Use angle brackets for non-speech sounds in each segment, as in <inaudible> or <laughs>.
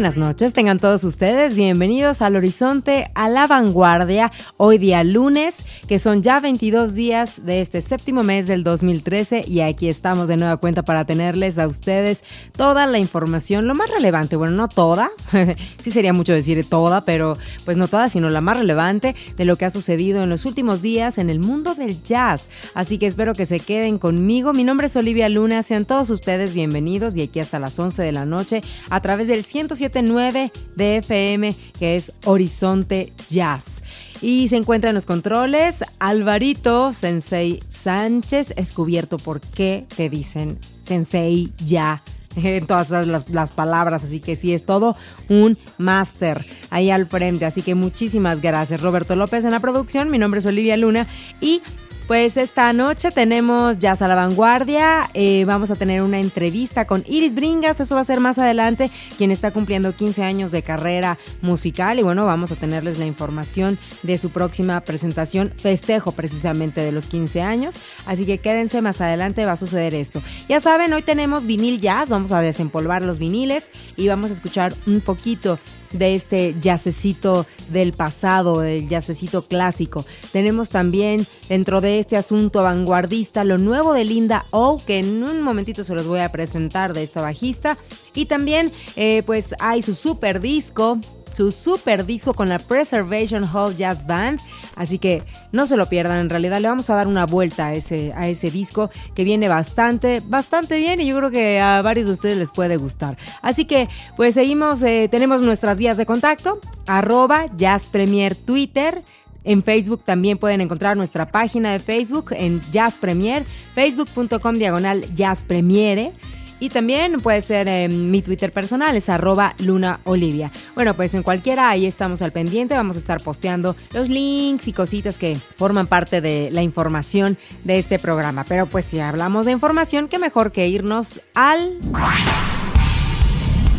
Buenas noches, tengan todos ustedes bienvenidos al Horizonte a la Vanguardia, hoy día lunes, que son ya 22 días de este séptimo mes del 2013 y aquí estamos de nueva cuenta para tenerles a ustedes toda la información, lo más relevante, bueno, no toda, <laughs> sí sería mucho decir toda, pero pues no toda, sino la más relevante de lo que ha sucedido en los últimos días en el mundo del jazz. Así que espero que se queden conmigo. Mi nombre es Olivia Luna, sean todos ustedes bienvenidos y aquí hasta las 11 de la noche a través del 100 1079 de FM, que es Horizonte Jazz. Y se encuentra en los controles Alvarito Sensei Sánchez, descubierto por qué te dicen Sensei ya <laughs> en todas las, las, palabras, así que sí, es todo un máster ahí al frente, así que muchísimas gracias. Roberto López en la producción, mi nombre es Olivia Luna y pues esta noche tenemos Jazz a la Vanguardia. Eh, vamos a tener una entrevista con Iris Bringas. Eso va a ser más adelante, quien está cumpliendo 15 años de carrera musical. Y bueno, vamos a tenerles la información de su próxima presentación, festejo precisamente de los 15 años. Así que quédense más adelante, va a suceder esto. Ya saben, hoy tenemos vinil jazz. Vamos a desempolvar los viniles y vamos a escuchar un poquito de este yacecito del pasado, del yacecito clásico. Tenemos también dentro de este asunto vanguardista lo nuevo de Linda O, que en un momentito se los voy a presentar de esta bajista. Y también eh, pues hay su super disco su super disco con la Preservation Hall Jazz Band. Así que no se lo pierdan, en realidad le vamos a dar una vuelta a ese, a ese disco que viene bastante, bastante bien y yo creo que a varios de ustedes les puede gustar. Así que pues seguimos, eh, tenemos nuestras vías de contacto, arroba Jazz Premier Twitter. En Facebook también pueden encontrar nuestra página de Facebook en Jazz Premier, facebook.com diagonal Jazz Premiere. Y también puede ser en mi Twitter personal, es arroba Luna Olivia. Bueno, pues en cualquiera, ahí estamos al pendiente. Vamos a estar posteando los links y cositas que forman parte de la información de este programa. Pero pues si hablamos de información, qué mejor que irnos al...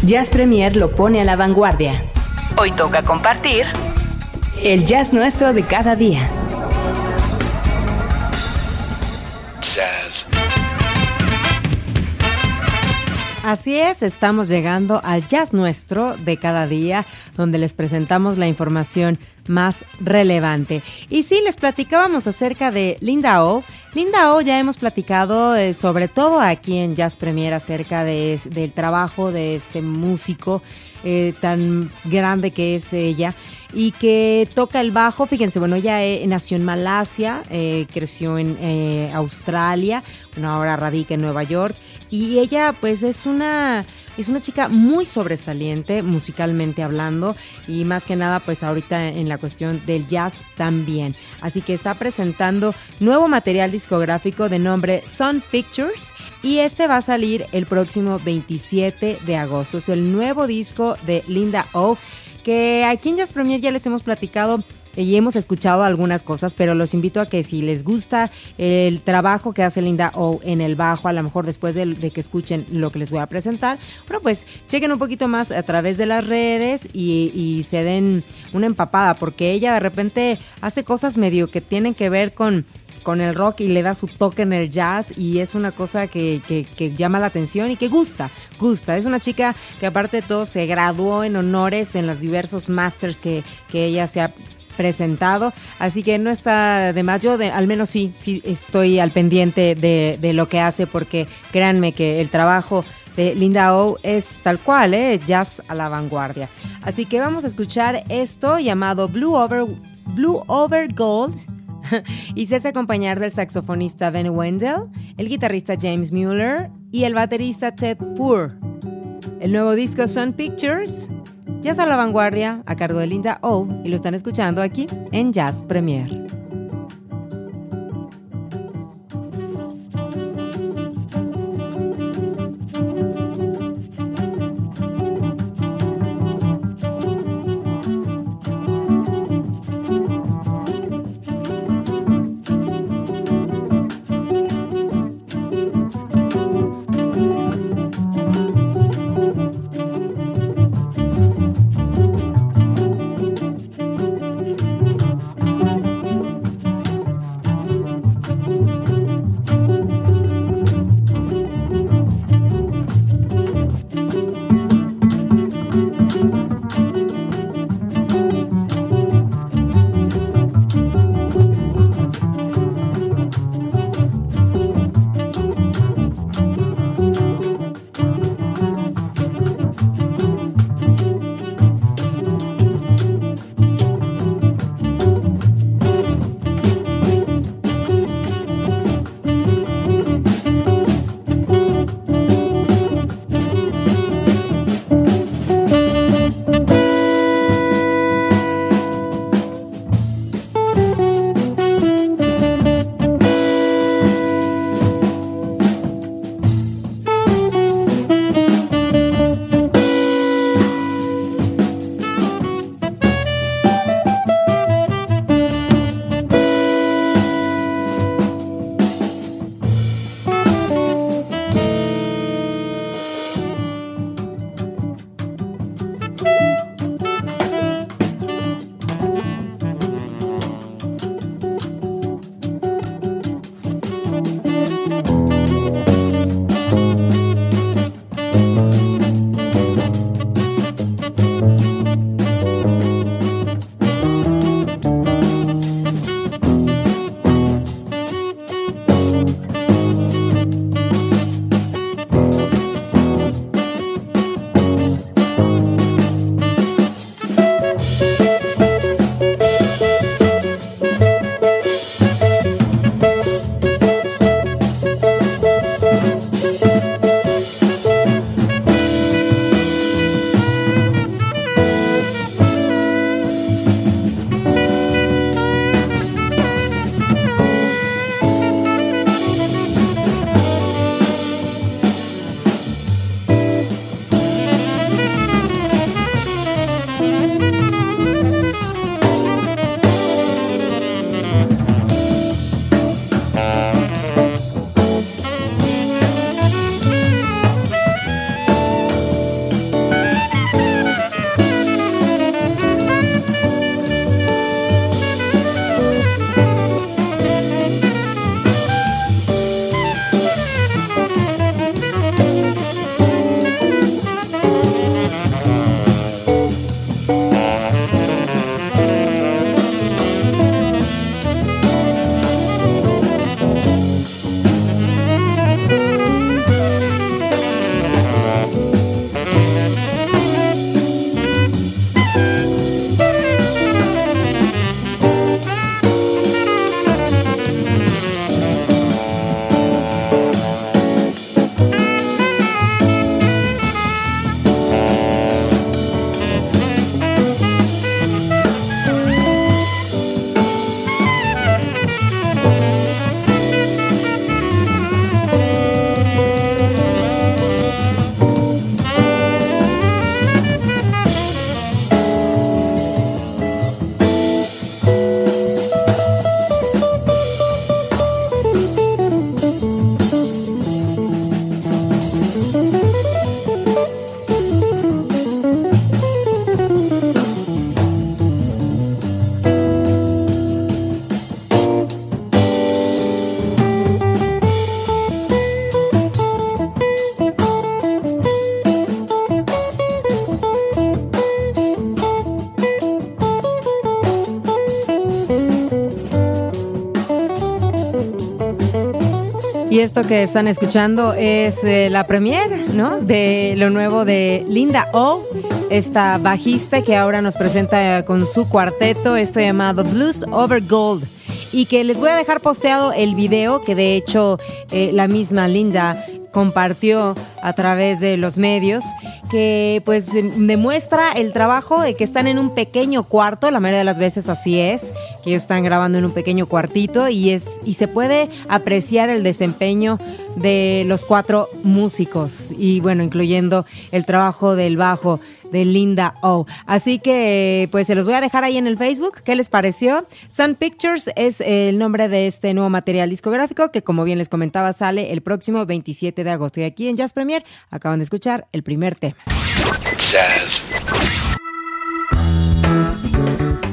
Jazz Premier lo pone a la vanguardia. Hoy toca compartir el jazz nuestro de cada día. Jazz. Así es, estamos llegando al jazz nuestro de cada día, donde les presentamos la información más relevante. Y sí, les platicábamos acerca de Linda O. Linda O ya hemos platicado eh, sobre todo aquí en Jazz Premier acerca de, del trabajo de este músico eh, tan grande que es ella y que toca el bajo. Fíjense, bueno, ella eh, nació en Malasia, creció en Australia, bueno, ahora radica en Nueva York y ella pues es una es una chica muy sobresaliente musicalmente hablando y más que nada pues ahorita en la cuestión del jazz también. Así que está presentando nuevo material discográfico de nombre Sun Pictures y este va a salir el próximo 27 de agosto. Es el nuevo disco de Linda O que aquí en Jazz Premier ya les hemos platicado y hemos escuchado algunas cosas, pero los invito a que si les gusta el trabajo que hace Linda O en el bajo, a lo mejor después de, que escuchen lo que les voy a presentar, bueno, pues chequen un poquito más a través de las redes y, se den una empapada, porque ella de repente hace cosas medio que tienen que ver con con el rock y le da su toque en el jazz y es una cosa que, que, llama la atención y que gusta, gusta. Es una chica que aparte de todo se graduó en honores en los diversos masters que, que ella se ha presentado, así que no está de más. Yo al menos sí, sí estoy al pendiente de, lo que hace porque créanme que el trabajo de Linda O es tal cual, ¿eh? jazz a la vanguardia. Así que vamos a escuchar esto llamado Blue Over, Blue Over Gold <laughs> y se hace acompañar del saxofonista Ben Wendell, el guitarrista James Mueller y el baterista Ted Poor. El nuevo disco Sun Pictures Jazz a la vanguardia a cargo de Linda O y lo están escuchando aquí en Jazz Premier. Esto que están escuchando es eh, la premiere, ¿no? De lo nuevo de Linda O, esta bajista que ahora nos presenta con su cuarteto, esto llamado Blues Over Gold. Y que les voy a dejar posteado el video que de hecho eh, la misma Linda compartió a través de los medios que pues demuestra el trabajo de que están en un pequeño cuarto, la mayoría de las veces así es, que ellos están grabando en un pequeño cuartito y es y se puede apreciar el desempeño de los cuatro músicos y bueno, incluyendo el trabajo del bajo de Linda O. Así que pues se los voy a dejar ahí en el Facebook. ¿Qué les pareció? Sun Pictures es el nombre de este nuevo material discográfico que como bien les comentaba sale el próximo 27 de agosto. Y aquí en Jazz Premier acaban de escuchar el primer tema. Jazz.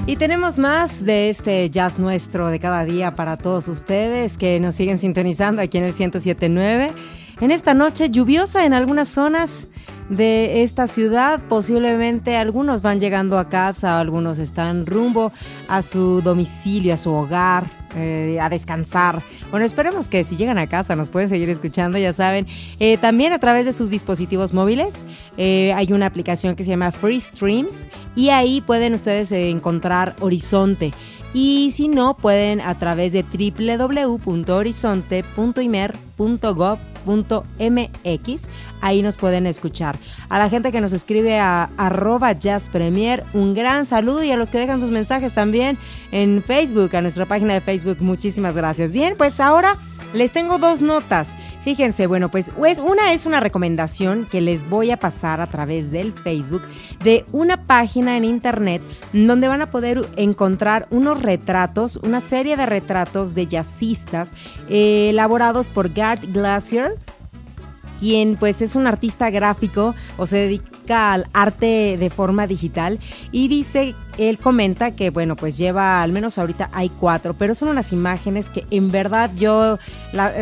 Y tenemos más de este jazz nuestro de cada día para todos ustedes que nos siguen sintonizando aquí en el 1079. En esta noche lluviosa en algunas zonas de esta ciudad. Posiblemente algunos van llegando a casa, algunos están rumbo a su domicilio, a su hogar, eh, a descansar. Bueno, esperemos que si llegan a casa nos pueden seguir escuchando, ya saben. Eh, también a través de sus dispositivos móviles eh, hay una aplicación que se llama Free Streams y ahí pueden ustedes encontrar Horizonte. Y si no, pueden a través de www.horizonte.imer.gov.mx, ahí nos pueden escuchar. A la gente que nos escribe a arroba jazzpremier, un gran saludo y a los que dejan sus mensajes también en Facebook, a nuestra página de Facebook, muchísimas gracias. Bien, pues ahora les tengo dos notas. Fíjense, bueno, pues, pues, una es una recomendación que les voy a pasar a través del Facebook de una página en internet donde van a poder encontrar unos retratos, una serie de retratos de jazzistas eh, elaborados por Gart Glacier quien pues es un artista gráfico o se dedica al arte de forma digital y dice, él comenta que bueno pues lleva, al menos ahorita hay cuatro, pero son unas imágenes que en verdad yo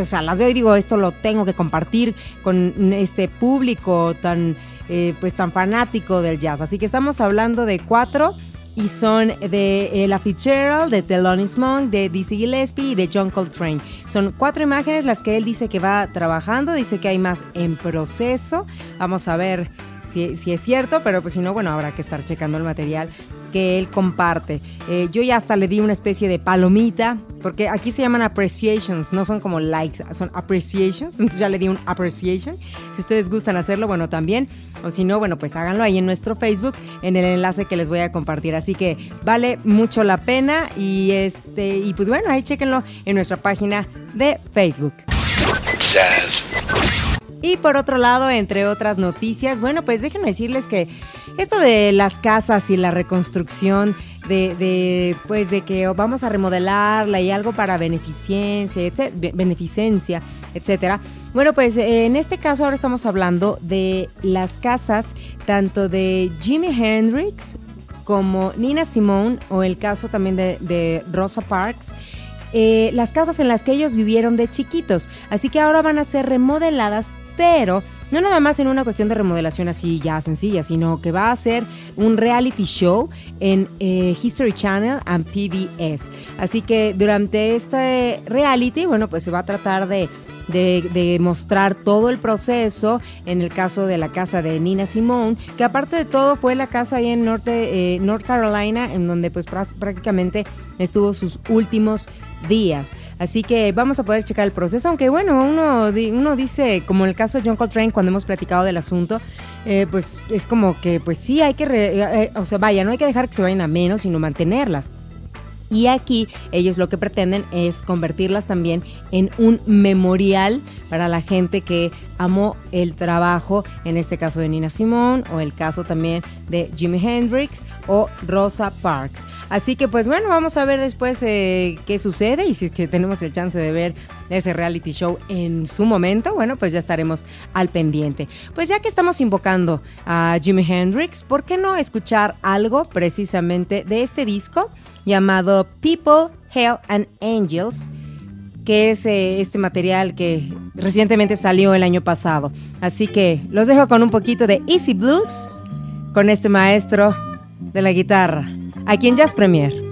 o sea, las veo y digo, esto lo tengo que compartir con este público tan... Eh, pues tan fanático del jazz. Así que estamos hablando de cuatro y son de Ella Fitzgerald, de Thelonious Monk, de Dizzy Gillespie y de John Coltrane. Son cuatro imágenes las que él dice que va trabajando, dice que hay más en proceso. Vamos a ver si, es cierto, pero pues si no, bueno, habrá que estar checando el material que él comparte. Eh, yo ya hasta le di una especie de palomita, porque aquí se llaman appreciations, no son como likes, son appreciations, <laughs> entonces ya le di un appreciation. Si ustedes gustan hacerlo, bueno, también, o si no, bueno, pues háganlo ahí en nuestro Facebook, en el enlace que les voy a compartir. Así que vale mucho la pena y este y pues bueno, ahí chequenlo en nuestra página de Facebook. Y por otro lado, entre otras noticias, bueno, pues déjenme decirles que esto de las casas y la reconstrucción de, pues de que vamos a remodelarla y algo para beneficencia, beneficencia, etcétera. Bueno, pues en este caso ahora estamos hablando de las casas tanto de Jimi Hendrix como Nina Simone o el caso también de, Rosa Parks. Eh, las casas en las que ellos vivieron de chiquitos. Así que ahora van a ser remodeladas, pero no nada más en una cuestión de remodelación así ya sencilla, sino que va a ser un reality show en eh, History Channel and PBS. Así que durante este reality, bueno, pues se va a tratar de de, mostrar todo el proceso en el caso de la casa de Nina Simone, que aparte de todo fue la casa ahí en eh, North Carolina, en donde pues prácticamente estuvo sus últimos días. Así que vamos a poder checar el proceso, aunque bueno, uno, uno dice, como en el caso de John Coltrane, cuando hemos platicado del asunto, eh, pues es como que, pues sí, hay que, eh, o sea, vaya, no hay que dejar que se vayan a menos, sino mantenerlas. Y aquí ellos lo que pretenden es convertirlas también en un memorial para la gente que amó el trabajo, en este caso de Nina Simone o el caso también de Jimi Hendrix o Rosa Parks. Así que pues bueno, vamos a ver después eh, qué sucede y si es que tenemos el chance de ver ese reality show en su momento, bueno, pues ya estaremos al pendiente. Pues ya que estamos invocando a Jimi Hendrix, ¿por qué no escuchar algo precisamente de este disco llamado People, Hell and Angels? que es eh, este material que recientemente salió el año pasado. Así que los dejo con un poquito de Easy Blues con este maestro de la guitarra, aquí en Jazz Premier.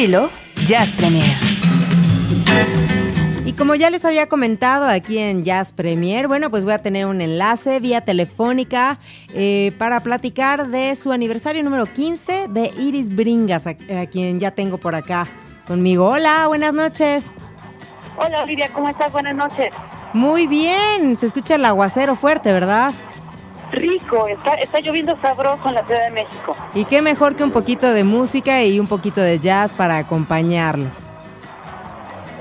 Estilo Jazz Premier. Y como ya les había comentado aquí en Jazz Premier, bueno, pues voy a tener un enlace vía telefónica eh, para platicar de su aniversario número 15 de Iris Bringas, a, a quien ya tengo por acá conmigo. Hola, buenas noches. Hola Olivia, ¿cómo estás? Buenas noches. Muy bien, se escucha el aguacero fuerte, ¿verdad? Rico, está, está lloviendo sabroso en la Ciudad de México. Y qué mejor que un poquito de música y un poquito de jazz para acompañarlo.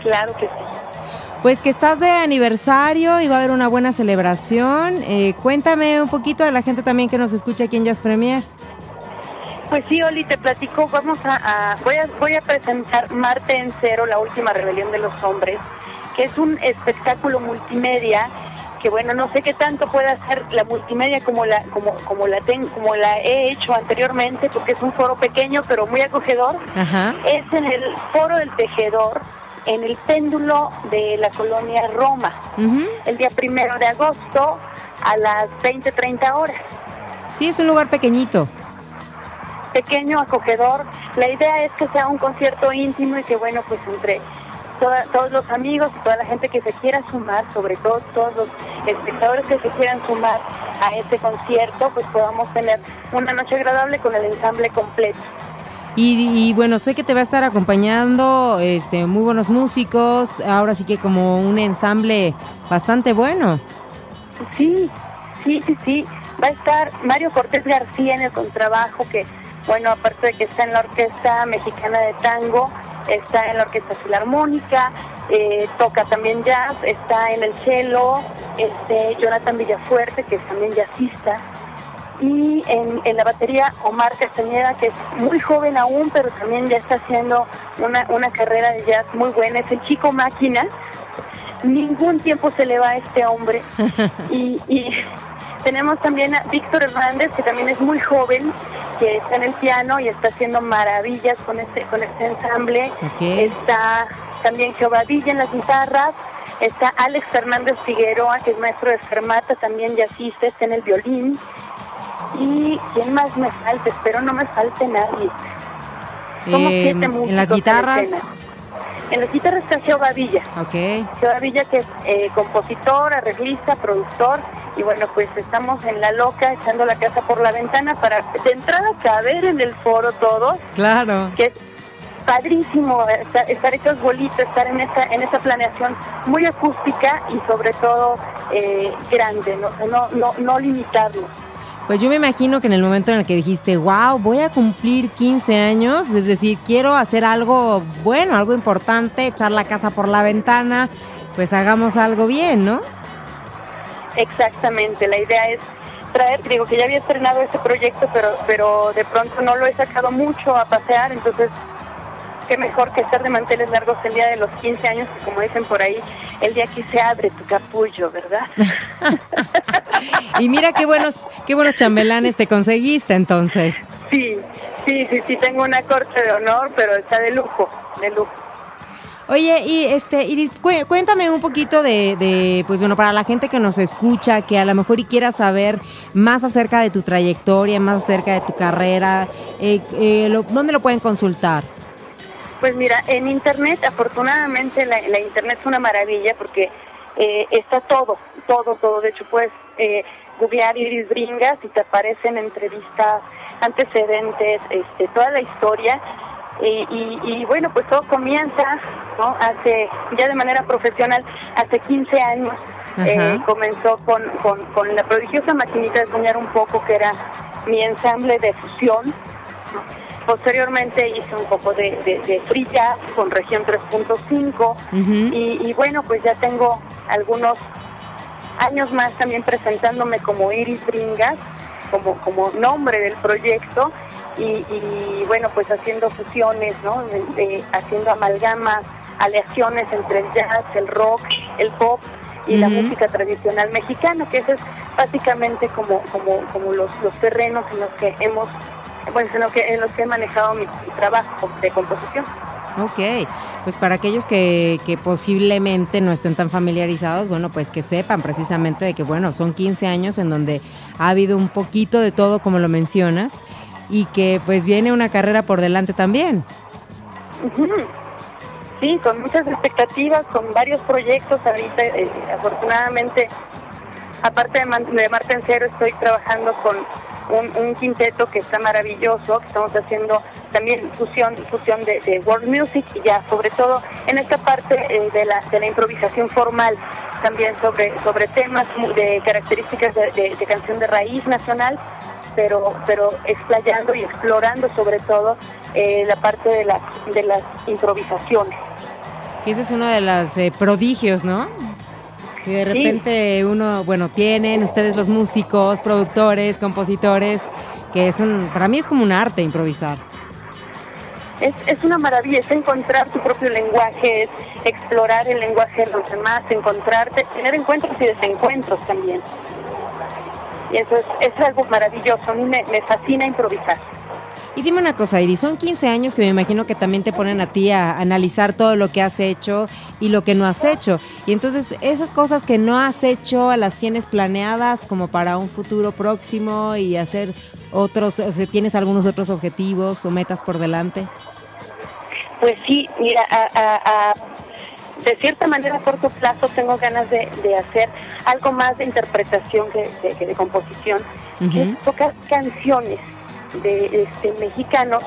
Claro que sí. Pues que estás de aniversario y va a haber una buena celebración. Eh, cuéntame un poquito a la gente también que nos escucha aquí en Jazz Premier. Pues sí, Oli, te platico, vamos a, a- voy a voy a presentar Marte en Cero, la última rebelión de los hombres, que es un espectáculo multimedia que bueno, no sé qué tanto puede hacer la multimedia como la como como la ten- como la he hecho anteriormente, porque es un foro pequeño pero muy acogedor. Ajá. Es en el Foro del Tejedor, en el péndulo de la colonia Roma, el día primero de agosto a las 20-30 horas. Sí, es un lugar pequeñito. pequeño, acogedor. La idea es que sea un concierto íntimo y que, bueno, pues entre toda- todos los amigos y toda la gente que se quiera sumar, sobre todo todos los espectadores que se quieran sumar a este concierto, pues podamos tener una noche agradable con el ensamble completo. Y, y, bueno, sé que te va a estar acompañando este, muy buenos músicos. Ahora sí que como un ensamble bastante bueno. Sí, sí, sí, sí. Va a estar Mario Cortés García en el contrabajo, que, bueno, aparte de que está en la Orquesta Mexicana de Tango, está en la Orquesta Filarmónica, eh, toca también jazz, está en el cello, este, Jonathan Villafuerte, que es también jazzista, y en, en la batería Omar Castañeda, que es muy joven aún, pero también ya está haciendo una, una carrera de jazz muy buena, es el chico máquina, ningún tiempo se le va a este hombre. <laughs> y, y tenemos también a Víctor Hernández, que también es muy joven, que está en el piano y está haciendo maravillas con este, con este ensamble. Está también Jehová Villa en las guitarras. Está Alex Fernández Figueroa, que es maestro de fermata, también jazzista, está en el violín. Y quién más me falta, espero no me falte nadie. Somos Eh, siete músicos en las guitarras. En las guitarras está Jehová Villa. Ok. Jehová Villa, que es eh, compositor, arreglista, productor, y bueno, pues estamos en la loca echando la casa por la ventana para de entrada caber en el foro todos, Claro. que es padrísimo estar, estar hechos bolitos, estar en esta, en esta planeación muy acústica y sobre todo eh, grande, ¿no? O sea, no, no, no limitarnos. Pues yo me imagino que en el momento en el que dijiste, wow, voy a cumplir 15 años, es decir, quiero hacer algo bueno, algo importante, echar la casa por la ventana, pues hagamos algo bien, ¿no? Exactamente, la idea es traer, digo que ya había estrenado este proyecto, pero, pero de pronto no lo he sacado mucho a pasear, entonces qué mejor que estar de manteles largos el día de los 15 años, que como dicen por ahí, el día que se abre tu capullo, ¿verdad? <laughs> Y mira qué buenos, qué buenos chambelanes te conseguiste entonces. sí, sí, sí, sí, tengo una corte de honor, pero está de lujo, de lujo. Oye, y este, Iris, cué- cuéntame un poquito de, de, pues bueno, para la gente que nos escucha, que a lo mejor y quiera saber más acerca de tu trayectoria, más acerca de tu carrera, eh, eh, lo- ¿dónde lo pueden consultar? Pues mira, en Internet, afortunadamente la, la Internet es una maravilla porque eh, está todo, todo, todo. De hecho, puedes eh, googlear Iris Bringas y te aparecen entrevistas, antecedentes, este, toda la historia. Y, y- y, bueno, pues todo comienza, ¿no? Hace, ya de manera profesional, hace 15 años. Eh, comenzó con, con, con la prodigiosa maquinita de soñar un poco, que era mi ensamble de fusión. ¿no? Posteriormente hice un poco de, de, con región 3.5 Ujú. y, y bueno, pues ya tengo algunos años más también presentándome como Iris Bringas, como, como nombre del proyecto y, y, bueno, pues haciendo fusiones, ¿no? De- de- haciendo amalgamas, aleaciones entre el jazz, el rock, el pop y la música tradicional mexicana, que ese es básicamente como, como, como los, los terrenos en los que hemos, bueno, en, lo que, en los que he manejado mi, trabajo de composición. Ok, pues para aquellos que, que posiblemente no estén tan familiarizados, bueno, pues que sepan precisamente de que, bueno, son 15 años en donde ha habido un poquito de todo, como lo mencionas, y que pues viene una carrera por delante también. Sí, con muchas expectativas, con varios proyectos. Ahorita, eh, afortunadamente, aparte de, de Marta en Cero, estoy trabajando con un, quinteto que está maravilloso, que estamos haciendo también fusión, fusión de, world music y ya sobre todo en esta parte eh, de, la, de la improvisación formal, también sobre, sobre temas de características de canción de raíz nacional, pero, pero explayando y explorando sobre todo eh, la parte de, la, de las improvisaciones. Y ese es uno de los eh, prodigios, ¿no? Que de Sí. repente uno, bueno, tienen ustedes los músicos, productores, compositores, que es un, para mí es como un arte improvisar. Es, es una maravilla, es encontrar tu propio lenguaje, es explorar el lenguaje de los demás, encontrarte, tener encuentros y desencuentros también. Y eso es, es algo maravilloso, a mí me, me fascina improvisar. Y dime una cosa, Iris, son 15 años que me imagino que también te ponen a ti a analizar todo lo que has hecho y lo que no has hecho. Y entonces esas cosas que no has hecho las tienes planeadas como para un futuro próximo y hacer otros, o sea, ¿tienes algunos otros objetivos o metas por delante? Pues sí, mira, a, a- a- de cierta manera a corto plazo tengo ganas de, de hacer algo más de interpretación que de, que de composición, que es tocar canciones de este, mexicanos,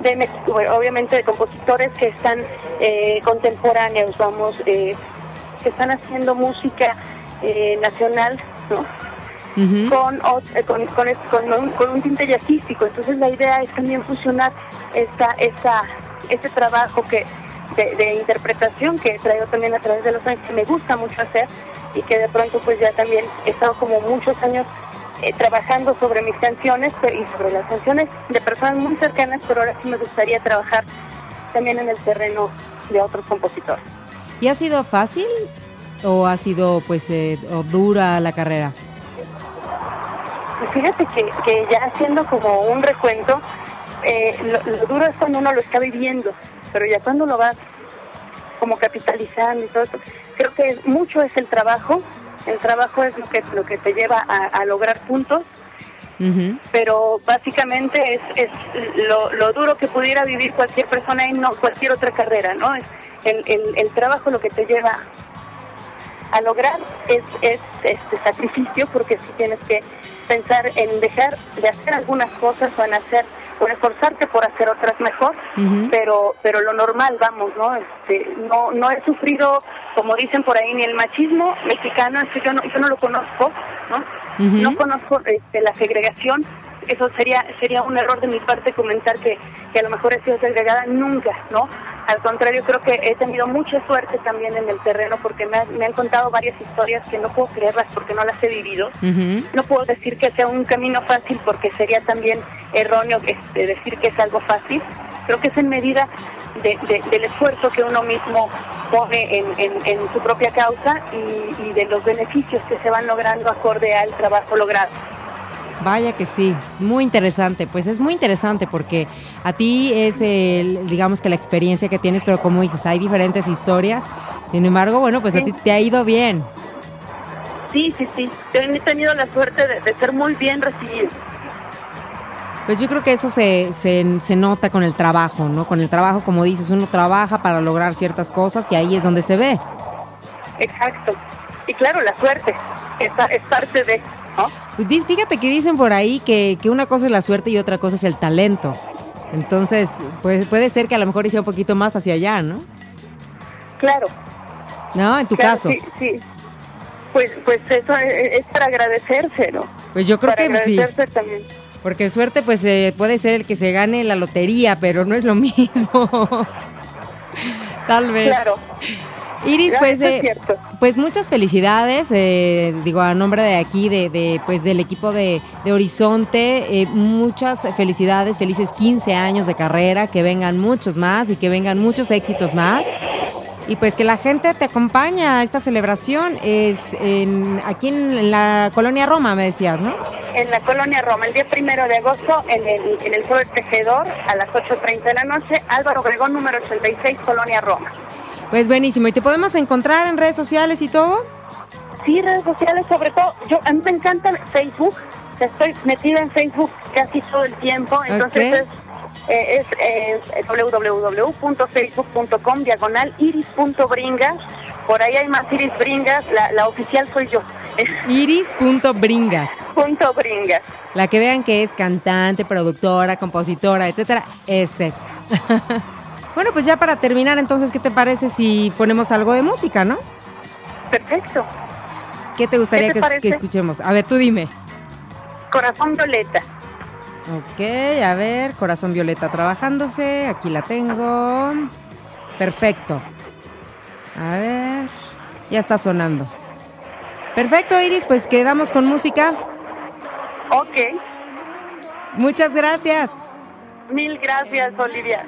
de bueno, obviamente de compositores que están eh, contemporáneos, vamos, eh, que están haciendo música eh, nacional, ¿no? Eh, con, con, con un, con un tinte jazzístico. Entonces la idea es también fusionar esta, esta, este trabajo que de, de interpretación que he traído también a través de los años, que me gusta mucho hacer y que de pronto pues ya también he estado como muchos años eh, trabajando sobre mis canciones y sobre las canciones de personas muy cercanas, pero ahora sí me gustaría trabajar también en el terreno de otros compositores. ¿Y ha sido fácil o ha sido pues eh, dura la carrera? Pues fíjate que, que ya haciendo como un recuento, eh, lo, lo duro es cuando uno lo está viviendo, pero ya cuando lo vas como capitalizando y todo eso, creo que mucho es el trabajo, el trabajo es lo que, lo que te lleva a, a lograr puntos, pero básicamente es, es lo, lo duro que pudiera vivir cualquier persona en no, cualquier otra carrera, ¿no? Es el, el, el trabajo lo que te lleva a lograr es, es este sacrificio porque si tienes que pensar en dejar de hacer algunas cosas o en hacer en esforzarte por hacer otras mejor pero pero lo normal vamos no este no no he sufrido como dicen por ahí ni el machismo mexicano es que yo no yo no lo conozco no no conozco este, la segregación eso sería sería un error de mi parte comentar que, que a lo mejor he sido segregada nunca no al contrario creo que he tenido mucha suerte también en el terreno porque me, han- me han contado varias historias que no puedo creerlas porque no las he vivido no puedo decir que sea un camino fácil porque sería también erróneo este, decir que es algo fácil. Creo que es en medida de- de- del esfuerzo que uno mismo pone en, en- en su propia causa y, y de los beneficios que se van logrando acorde al trabajo logrado. Vaya que sí, muy interesante. Pues es muy interesante porque a ti es, el, digamos que la experiencia que tienes, pero como dices, hay diferentes historias. Sin embargo, bueno, pues a ti te ha ido bien. Sí, sí, sí. He tenido la suerte de, de ser muy bien recibido. Pues yo creo que eso se, se, se nota con el trabajo, ¿no? Con el trabajo, como dices, uno trabaja para lograr ciertas cosas y ahí es donde se ve. Exacto. Y claro, la suerte es, es parte de... ¿no? Pues fíjate que dicen por ahí que, que una cosa es la suerte y otra cosa es el talento. Entonces, pues puede ser que a lo mejor hice un poquito más hacia allá, ¿no? Claro. ¿No? En tu claro, caso. Sí, sí. Pues, pues eso es, es para agradecerse, ¿no? Pues yo creo para que sí. también. Porque suerte, pues eh, puede ser el que se gane la lotería, pero no es lo <laughs> mismo. Tal vez. Claro. Iris, pues, eh, pues muchas felicidades, eh, digo a nombre de aquí, de, de, pues del equipo de, de Horizonte, eh, muchas felicidades, felices 15 años de carrera, que vengan muchos más y que vengan muchos éxitos más. Y pues que la gente te acompaña a esta celebración, es en, aquí en la colonia Roma, me decías, ¿no? En la colonia Roma, el día primero de agosto, en el, en el Foro del Tejedor, a las 8.30 de la noche, Álvaro Obregón, número 86, Colonia Roma. Pues buenísimo. ¿Y te podemos encontrar en redes sociales y todo? Sí, redes sociales, sobre todo, yo a mí me encanta Facebook, estoy metida en Facebook casi todo el tiempo, entonces es, eh, es, es www.facebook.com diagonal iris.bringas. Por ahí hay más Iris Bringas, la, la oficial soy yo. <laughs> Iris.bringas. Punto Bringas. La que vean que es cantante, productora, compositora, etcétera, es esa. <laughs> bueno, pues ya para terminar, entonces, ¿qué te parece si ponemos algo de música, no? Perfecto. ¿Qué te gustaría ¿Qué te que, que escuchemos? A ver, tú dime. Corazón Violeta. Ok, a ver, Corazón Violeta trabajándose, aquí la tengo. Perfecto. A ver, ya está sonando. Perfecto, Iris, pues quedamos con música. Ok. Muchas gracias. Mil gracias, Olivia.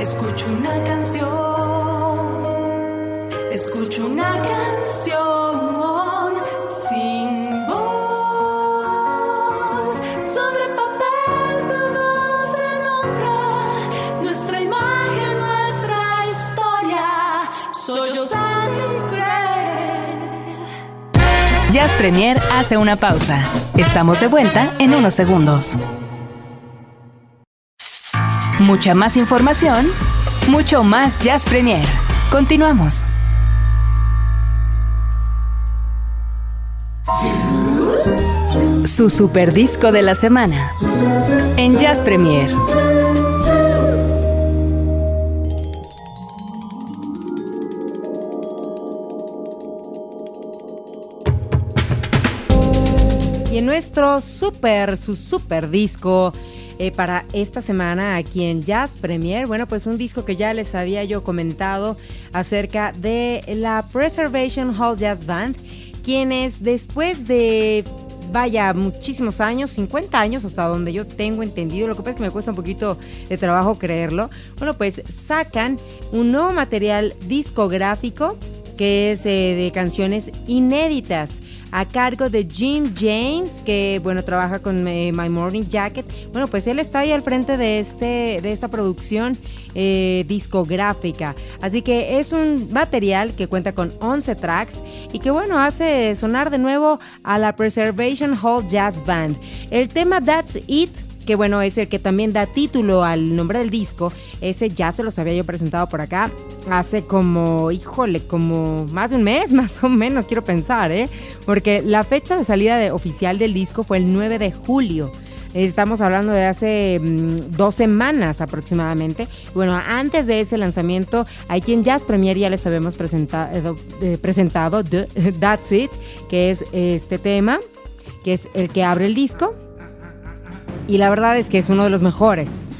Escucho una canción. Escucho una canción Jazz Premier hace una pausa. Estamos de vuelta en unos segundos. Mucha más información, mucho más Jazz Premier. Continuamos. Su super disco de la semana en Jazz Premier. Nuestro super, su super disco eh, para esta semana aquí en Jazz Premier, bueno, pues un disco que ya les había yo comentado acerca de la Preservation Hall Jazz Band, quienes después de vaya, muchísimos años, 50 años hasta donde yo tengo entendido, lo que pasa es que me cuesta un poquito de trabajo creerlo, bueno, pues sacan un nuevo material discográfico que es eh, de canciones inéditas a cargo de Jim James, que bueno, trabaja con eh, My Morning Jacket. Bueno, pues él está ahí al frente de, este, de esta producción eh, discográfica. Así que es un material que cuenta con 11 tracks y que bueno, hace sonar de nuevo a la Preservation Hall Jazz Band. El tema That's It que bueno, es el que también da título al nombre del disco. Ese ya se los había yo presentado por acá hace como, híjole, como más de un mes, <laughs> más o menos, quiero pensar, ¿eh? Porque la fecha de salida de- oficial del disco fue el 9 de julio. Estamos hablando de hace mm, dos semanas aproximadamente. Bueno, antes de ese lanzamiento, aquí en Jazz Premier ya les habíamos presentado, eh, presentado <laughs> That's It, que es este tema, que es el que abre el disco. Y la verdad es que es uno de los mejores.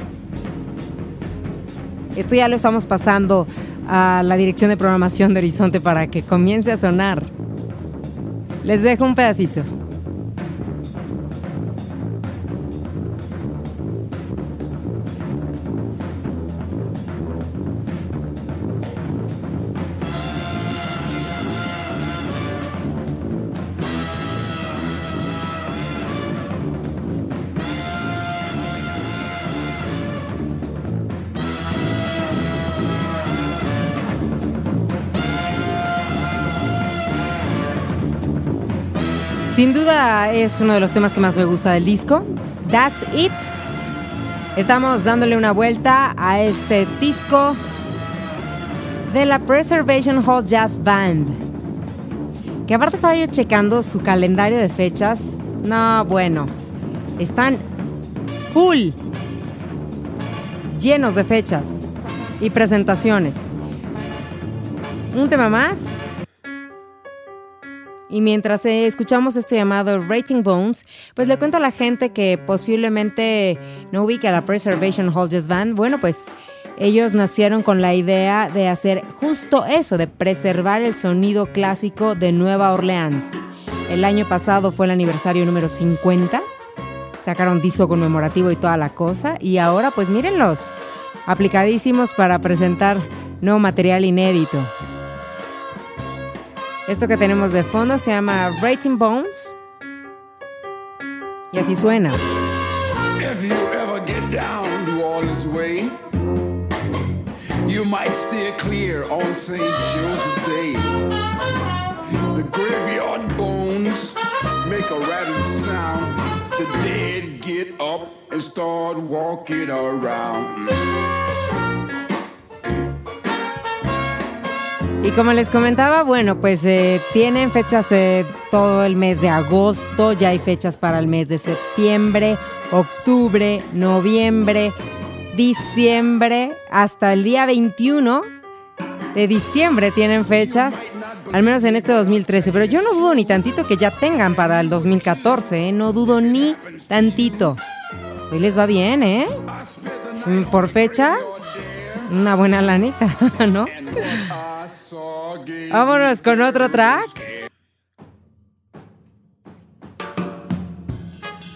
Esto ya lo estamos pasando a la dirección de programación de Horizonte para que comience a sonar. Les dejo un pedacito. Sin duda es uno de los temas que más me gusta del disco. That's It. Estamos dándole una vuelta a este disco de la Preservation Hall Jazz Band. Que aparte estaba yo checando su calendario de fechas. No, bueno. Están full. Llenos de fechas y presentaciones. Un tema más. Y mientras eh, escuchamos esto llamado Rating Bones, pues le cuento a la gente que posiblemente no ubica a la Preservation Hall Jazz Band. Bueno, pues ellos nacieron con la idea de hacer justo eso, de preservar el sonido clásico de Nueva Orleans. El año pasado fue el aniversario número 50. Sacaron disco conmemorativo y toda la cosa. Y ahora, pues mírenlos, aplicadísimos para presentar nuevo material inédito. Esto que tenemos de fondo se llama Rating Bones. Y así suena. If you ever get down to Orleans Way, you might steer clear on St. Joseph's Day. The graveyard bones make a rattling sound. The dead get up and start walking around. Y como les comentaba, bueno, pues eh, tienen fechas eh, todo el mes de agosto, ya hay fechas para el mes de septiembre, octubre, noviembre, diciembre, hasta el día 21 de diciembre tienen fechas, al menos en este 2013, pero yo no dudo ni tantito que ya tengan para el 2014, ¿eh? no dudo ni tantito. Hoy les va bien, ¿eh? Mm, Por fecha, una buena lanita, <laughs> ¿no? Vámonos con otro track.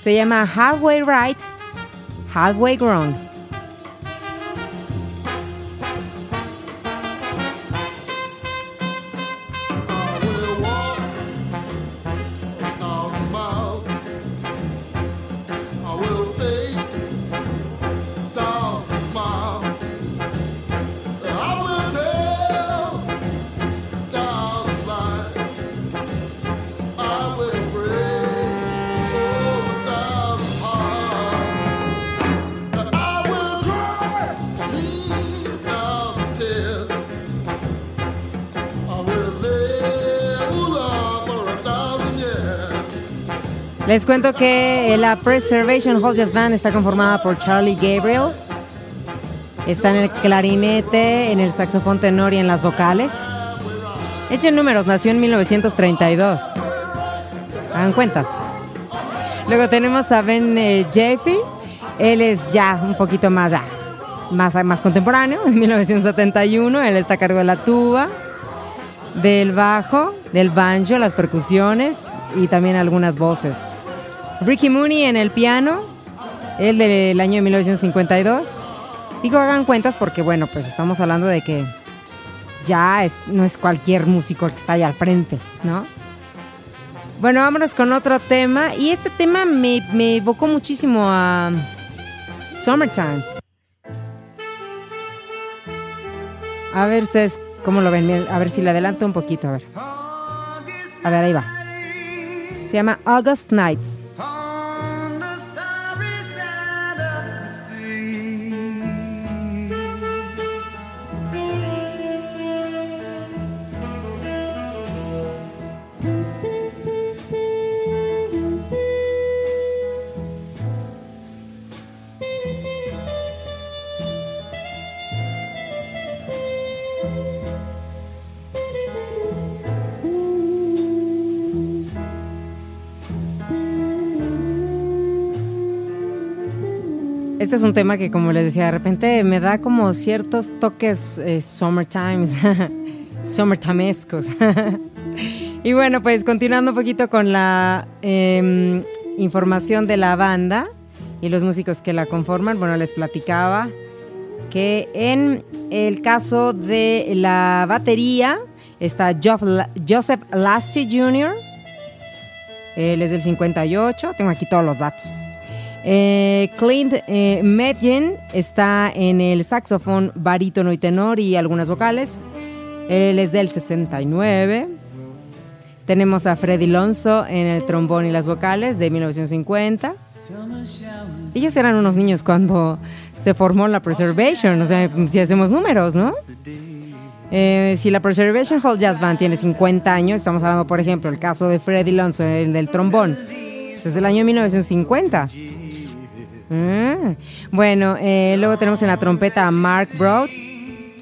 Se llama Halfway Right, Halfway Wrong. Les cuento que la Preservation Hall Jazz Band está conformada por Charlie Gabriel. Está en el clarinete, en el saxofón tenor y en las vocales. Echen números, nació en 1932. Hagan cuentas. Luego tenemos a Ben eh. Él es ya un poquito más, ya, más, más contemporáneo, en 1971. Él está a cargo de la tuba, del bajo, del banjo, las percusiones y también algunas voces. Ricky Mooney en el piano, él del año de 1952. Digo, hagan cuentas porque, bueno, pues estamos hablando de que ya es- no es cualquier músico el que está ahí al frente, ¿no? Bueno, vámonos con otro tema. Y este tema me, me evocó muchísimo a Summertime. A ver ustedes cómo lo ven. A ver si le adelanto un poquito, a ver. A ver, ahí va. Se llama August Nights. Este es un tema que, como les decía, de repente me da como ciertos toques eh, summertimes, <laughs> summertimescos. <laughs> y bueno, pues continuando un poquito con la em, información de la banda y los músicos que la conforman, bueno, les platicaba que en el caso de la batería está Joseph Lasty Jr., él es del 58, tengo aquí todos los datos. Eh, Clint eh, está en el saxofón, barítono y tenor y algunas vocales. Él es del 69. Tenemos a Freddy Lonzo en el trombón y las vocales de 1950. Ellos eran unos niños cuando se formó la Preservation, o sea, si hacemos números, ¿no? Eh, si la Preservation Hall Jazz Band tiene 50 años, estamos hablando, por ejemplo, el caso de Freddy Lonzo, el del trombón, pues es del año 1950. Mm. Bueno, eh, luego tenemos en la trompeta a Mark Broad.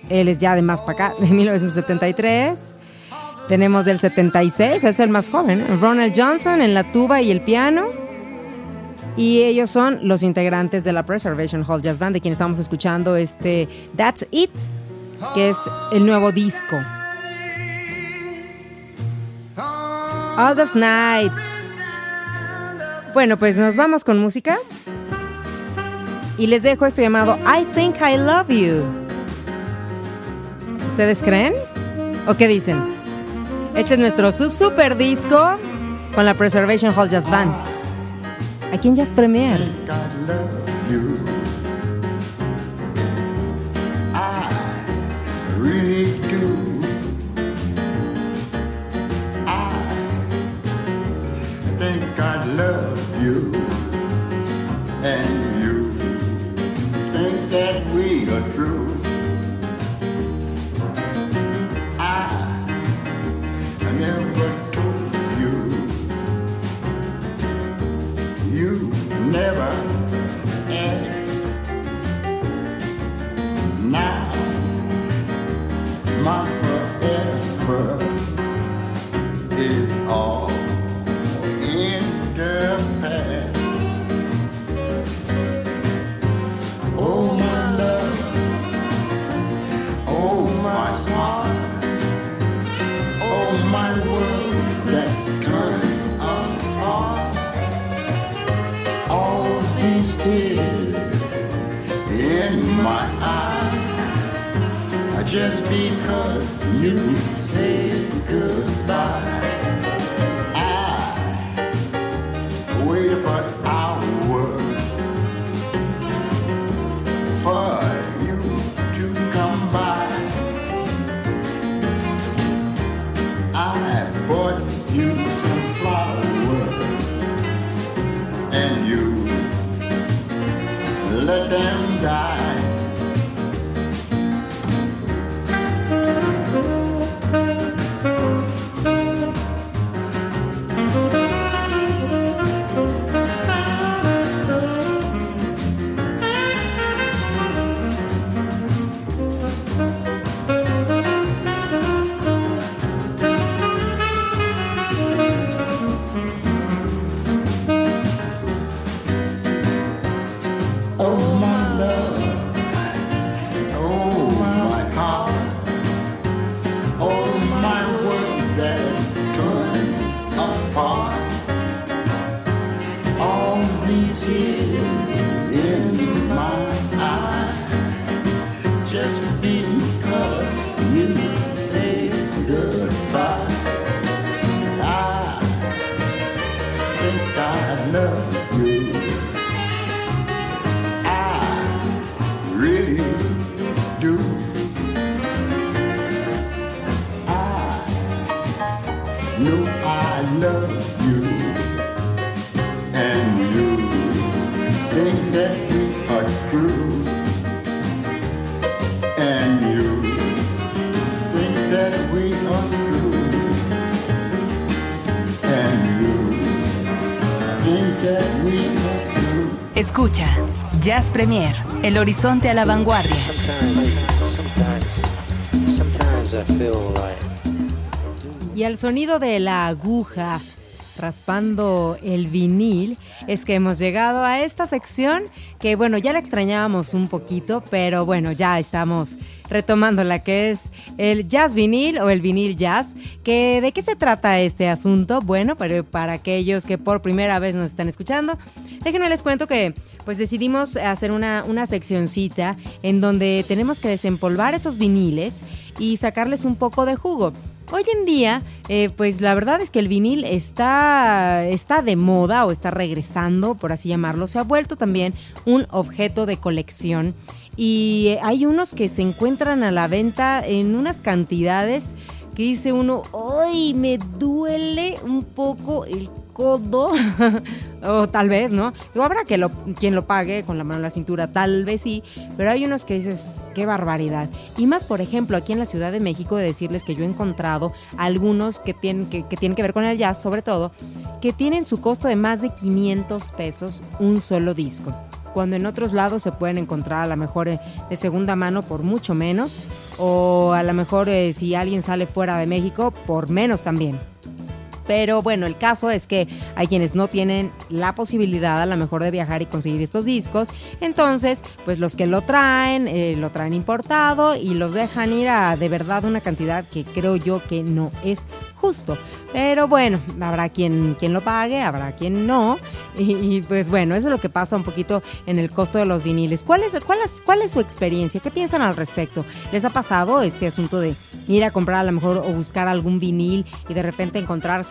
Él es ya de más para acá, de <laughs> 1973. Tenemos del 76, es el más joven. Ronald Johnson en la tuba y el piano. Y ellos son los integrantes de la Preservation Hall Jazz Band, de quien estamos escuchando este That's It, que es el nuevo disco. August Nights. Bueno, pues nos vamos con música. Y les dejo esto llamado I Think I Love You. ¿Ustedes creen? ¿O qué dicen? Este es nuestro su super disco con la Preservation Hall Jazz Band. Aquí en Jazz Premier. I think I love you. Let them die. Premier, el horizonte a la vanguardia. Y al sonido de la aguja raspando el vinil es que hemos llegado a esta sección que bueno ya la extrañábamos un poquito pero bueno ya estamos retomando la que es el jazz vinil o el vinil jazz. Que de qué se trata este asunto bueno pero para aquellos que por primera vez nos están escuchando déjenme les cuento que pues decidimos hacer una, una seccioncita en donde tenemos que desempolvar esos viniles y sacarles un poco de jugo Hoy en día, eh, pues la verdad es que el vinil está, está de moda o está regresando, por así llamarlo. Se ha vuelto también un objeto de colección. Y hay unos que se encuentran a la venta en unas cantidades que dice uno, ¡ay! Me duele un poco el codo. <laughs> o tal vez, ¿no? Digo, habrá que lo, quien lo pague con la mano en la cintura, tal vez sí. Pero hay unos que dices, qué barbaridad. Y más, por ejemplo, aquí en la Ciudad de México, de decirles que yo he encontrado algunos que tienen que, tienen que ver con el jazz, sobre todo, que tienen su costo de más de 500 pesos un solo disco cuando en otros lados se pueden encontrar a lo mejor eh, de segunda mano por mucho menos o a lo mejor eh, si alguien sale fuera de México por menos también. Pero bueno, el caso es que hay quienes no tienen la posibilidad a lo mejor de viajar y conseguir estos discos. Entonces, pues los que lo traen, eh, lo traen importado y los dejan ir a de verdad una cantidad que creo yo que no es justo. Pero bueno, habrá quien, quien lo pague, habrá quien no. Y, pues bueno, eso es lo que pasa un poquito en el costo de los viniles. ¿Cuál es, cuál, es, ¿Cuál es su experiencia? ¿Qué piensan al respecto? ¿Les ha pasado este asunto de ir a comprar a lo mejor o buscar algún vinil y de repente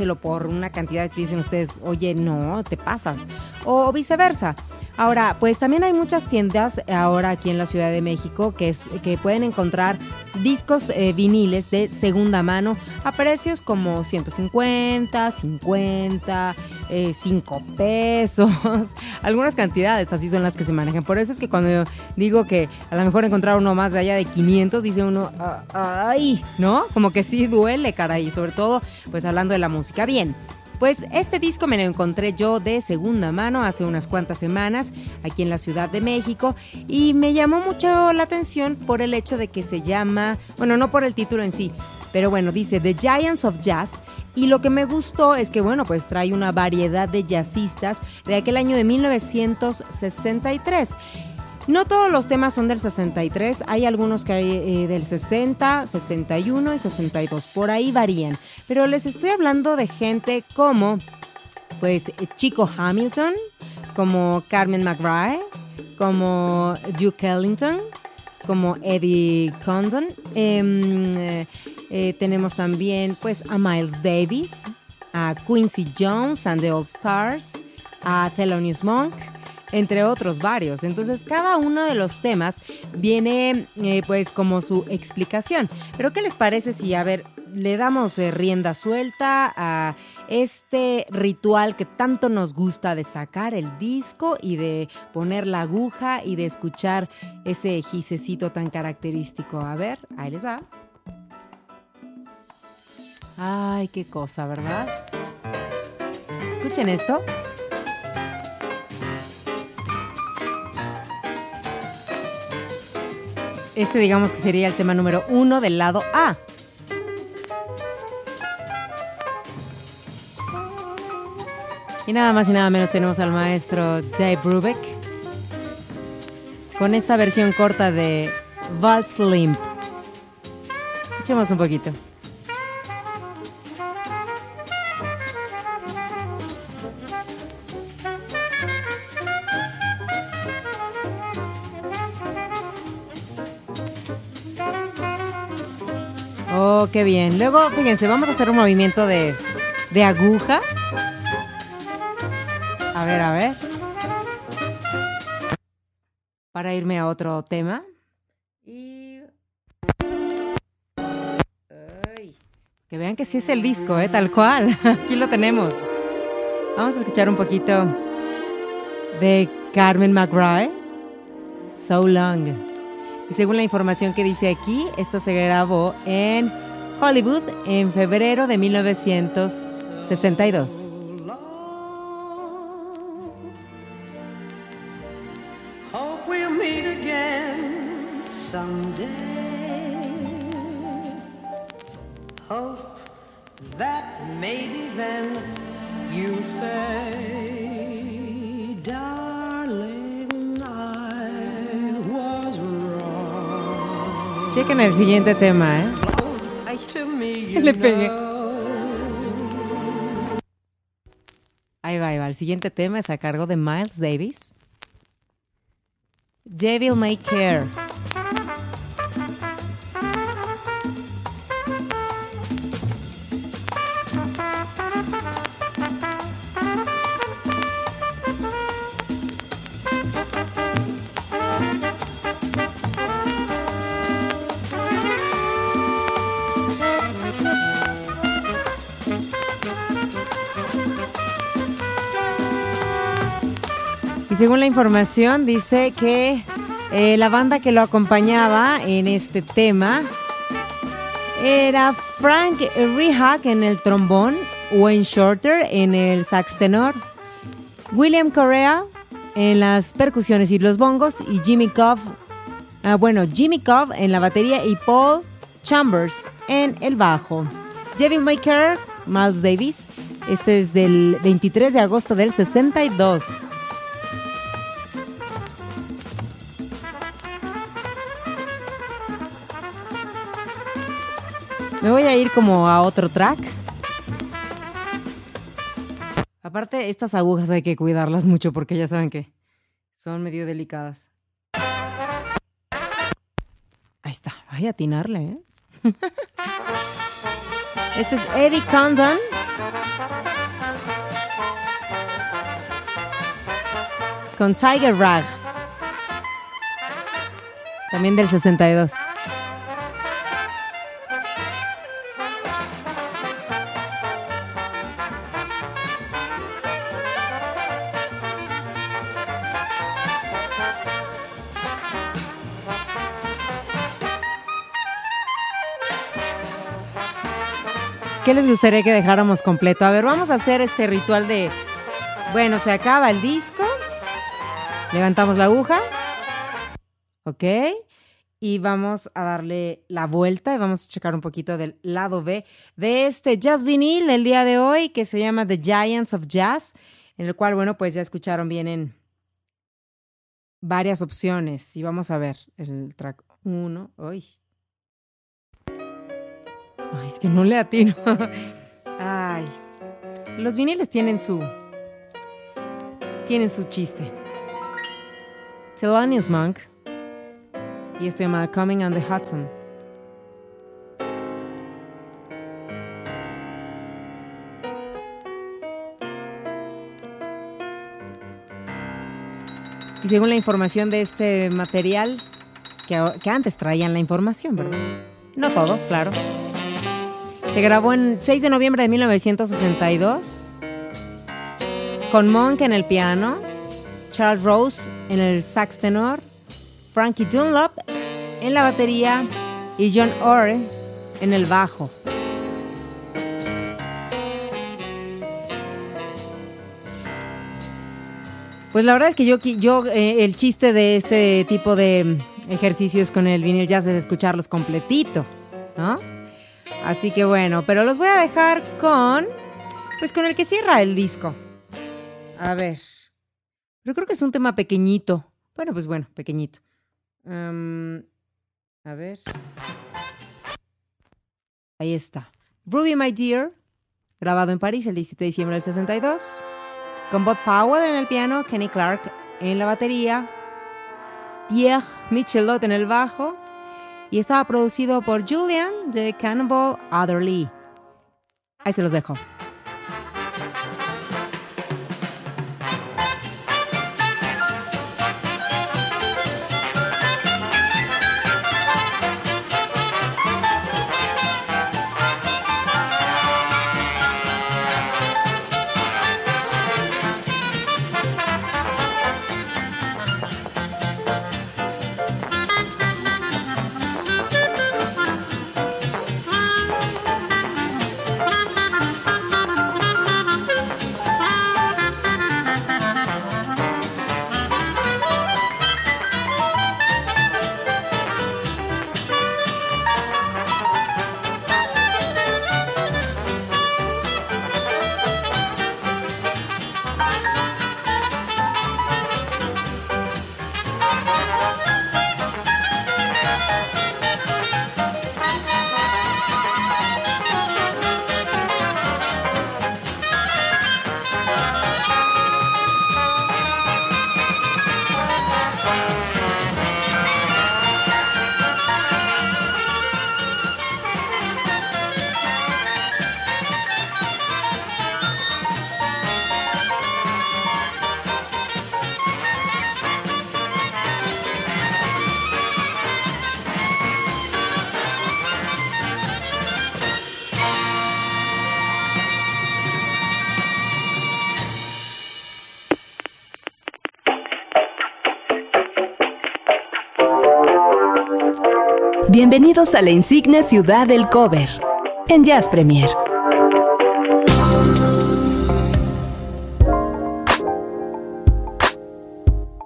encontrárselo por una cantidad que dicen ustedes, oye, no, te pasas? O viceversa. Ahora, pues también hay muchas tiendas ahora aquí en la Ciudad de México que, es, que pueden encontrar discos eh, viniles de segunda mano a precios como 150, 50, eh, 5 pesos, <laughs> algunas cantidades así son las que se manejan. Por eso es que cuando yo digo que a lo mejor encontrar uno más de allá de 500, dice uno, "Ah, ay, ¿no? Como que sí duele, caray, sobre todo pues hablando de la música. Bien. Pues este disco me lo encontré yo de segunda mano hace unas cuantas semanas aquí en la Ciudad de México y me llamó mucho la atención por el hecho de que se llama, bueno, no por el título en sí, pero bueno, dice The Giants of Jazz y lo que me gustó es que bueno, pues trae una variedad de jazzistas de aquel año de 1963. No todos los temas son del 63, hay algunos que hay eh, del 60, 61 y 62, por ahí varían. Pero les estoy hablando de gente como, pues, Chico Hamilton, como Carmen McRae, como Duke Ellington, como Eddie Condon. Em, eh, eh, tenemos también, pues, a Miles Davis, a Quincy Jones and the All Stars, a Thelonious Monk entre otros varios. Entonces, cada uno de los temas viene eh, pues como su explicación. Pero, ¿qué les parece si, a ver, le damos eh, rienda suelta a este ritual que tanto nos gusta de sacar el disco y de poner la aguja y de escuchar ese gisecito tan característico? A ver, ahí les va. Ay, qué cosa, ¿verdad? Escuchen esto. Este digamos que sería el tema número uno del lado A. Y nada más y nada menos tenemos al maestro Dave Brubeck con esta versión corta de Waltz Limp. Escuchemos un poquito. Qué bien. Luego, fíjense, vamos a hacer un movimiento de, de aguja. A ver, a ver. Para irme a otro tema. Y... Que vean que sí es el disco, ¿eh? Tal cual. <laughs> Aquí lo tenemos. Vamos a escuchar un poquito de Carmen McRae. So Long. Y según la información que dice aquí, esto se grabó en Hollywood en febrero de 1962. Hope we'll meet again someday. Hope that maybe then you'll say, darling, I was wrong. Chequen el siguiente tema, ¿eh? <laughs> Le pegué. Ahí va, ahí va. El siguiente tema es a cargo de Miles Davis. Devil May Care. Según la información dice que eh, la banda que lo acompañaba en este tema era Frank Rehak en el trombón, Wayne Shorter en el sax tenor, William Correa en las percusiones y los bongos y Jimmy Cobb, ah, bueno, Jimmy Cobb en la batería y Paul Chambers en el bajo. Devil May Care, Miles Davis. Este es del 23 de agosto del 62. Me voy a ir como a otro track. Aparte, estas agujas hay que cuidarlas mucho porque ya saben que son medio delicadas. Ahí está, a atinarle, ¿eh? <laughs> Este es Eddie Condon. Con Tiger Rag. También del 62. ¿Qué les gustaría que dejáramos completo? A ver, vamos a hacer este ritual de... Bueno, se acaba el disco. Levantamos la aguja. ¿Ok? Y vamos a darle la vuelta y vamos a checar un poquito del lado B de este jazz vinil el día de hoy que se llama The Giants of Jazz, en el cual, bueno, pues ya escucharon bien en varias opciones. Y vamos a ver el track 1. Uy. Ay, es que no le atino. <laughs> Ay. Los viniles tienen su. Tienen su chiste. Thelonious Monk. Y este llama Coming on the Hudson. Y según la información de este material, que, que antes traían la información, ¿verdad? No todos, claro. Se grabó en 6 de noviembre de 1962 con Monk en el piano, Charles Rose en el sax tenor, Frankie Dunlop en la batería y John Orr en el bajo. Pues la verdad es que yo, yo eh, el chiste de este tipo de mm, ejercicios con el vinil jazz es escucharlos completito, ¿no? Así que bueno, pero los voy a dejar con, pues con el que cierra el disco. A ver, pero creo que es un tema pequeñito. Bueno, pues bueno, pequeñito. A ver. Ahí está. Ruby My Dear, grabado en París el 17 de diciembre del 62. Con Bob Powell en el piano, Kenny Clark en la batería, Pierre Michelot en el bajo y estaba producido por Julian de Cannibal Adderley. Ahí se los dejo. Bienvenidos a la insigne ciudad del cover en Jazz Premier.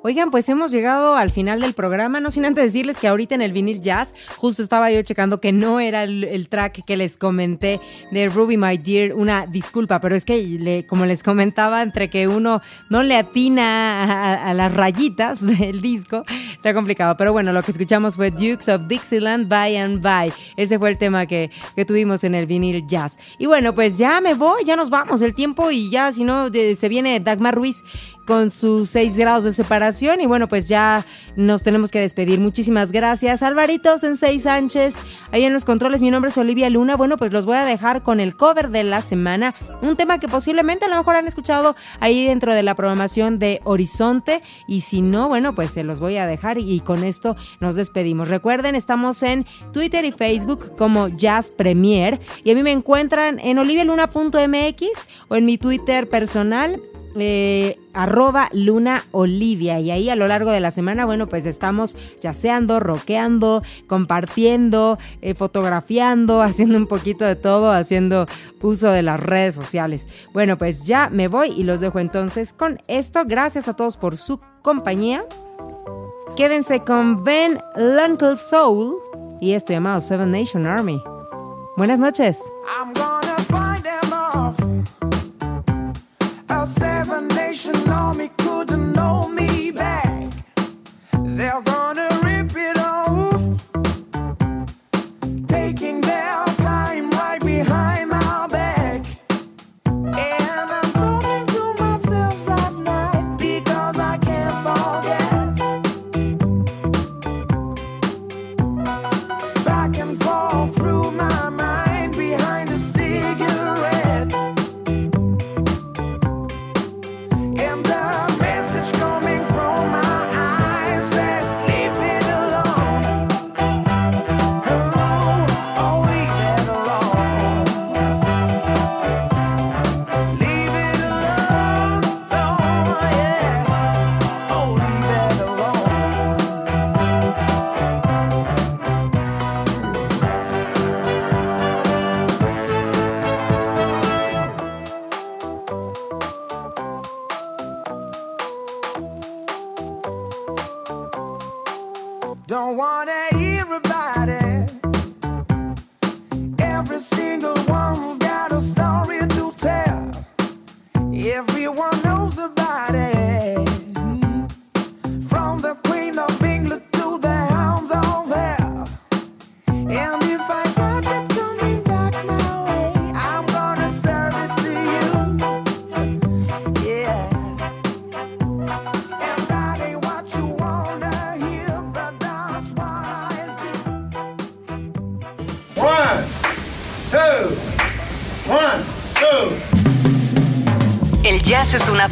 Oigan, pues hemos llegado al final del programa, no sin antes decirles que ahorita en el vinil jazz, justo estaba yo checando que no era el, track que les comenté de Ruby My Dear, una disculpa, pero es que como les comentaba, entre que uno no le atina a, a las rayitas <laughs> del disco, está complicado. Pero bueno, lo que escuchamos fue Dukes of Dixieland By and By. Ese fue el tema que, que tuvimos en el vinil jazz. Y bueno, pues ya me voy, ya nos vamos el tiempo y ya, si no, se viene Dagmar Ruiz con sus seis grados de separación y bueno, pues ya nos tenemos que despedir. Muchísimas gracias. Alvarito Sensei Sánchez, ahí en los controles, mi nombre es Olivia Luna. Bueno, pues los voy a dejar con el cover de la semana, un tema que posiblemente a lo mejor han escuchado ahí dentro de la programación de Horizonte y si no, bueno, pues se los voy a dejar y, con esto nos despedimos. Recuerden, estamos en Twitter y Facebook como Jazz Premier y a mí me encuentran en olivialuna.mx o en mi Twitter personal eh, arroba Luna Olivia. Y ahí a lo largo de la semana, bueno, pues estamos yaceando, rockeando, compartiendo, eh, fotografiando, <laughs> haciendo un poquito de todo, haciendo uso de las redes sociales. Bueno, pues ya me voy y los dejo entonces con esto. Gracias a todos por su compañía. Quédense con Ben Uncle Soul y esto llamado Seven Nation Army. Buenas noches. I'm seven nation army couldn't hold me back. They're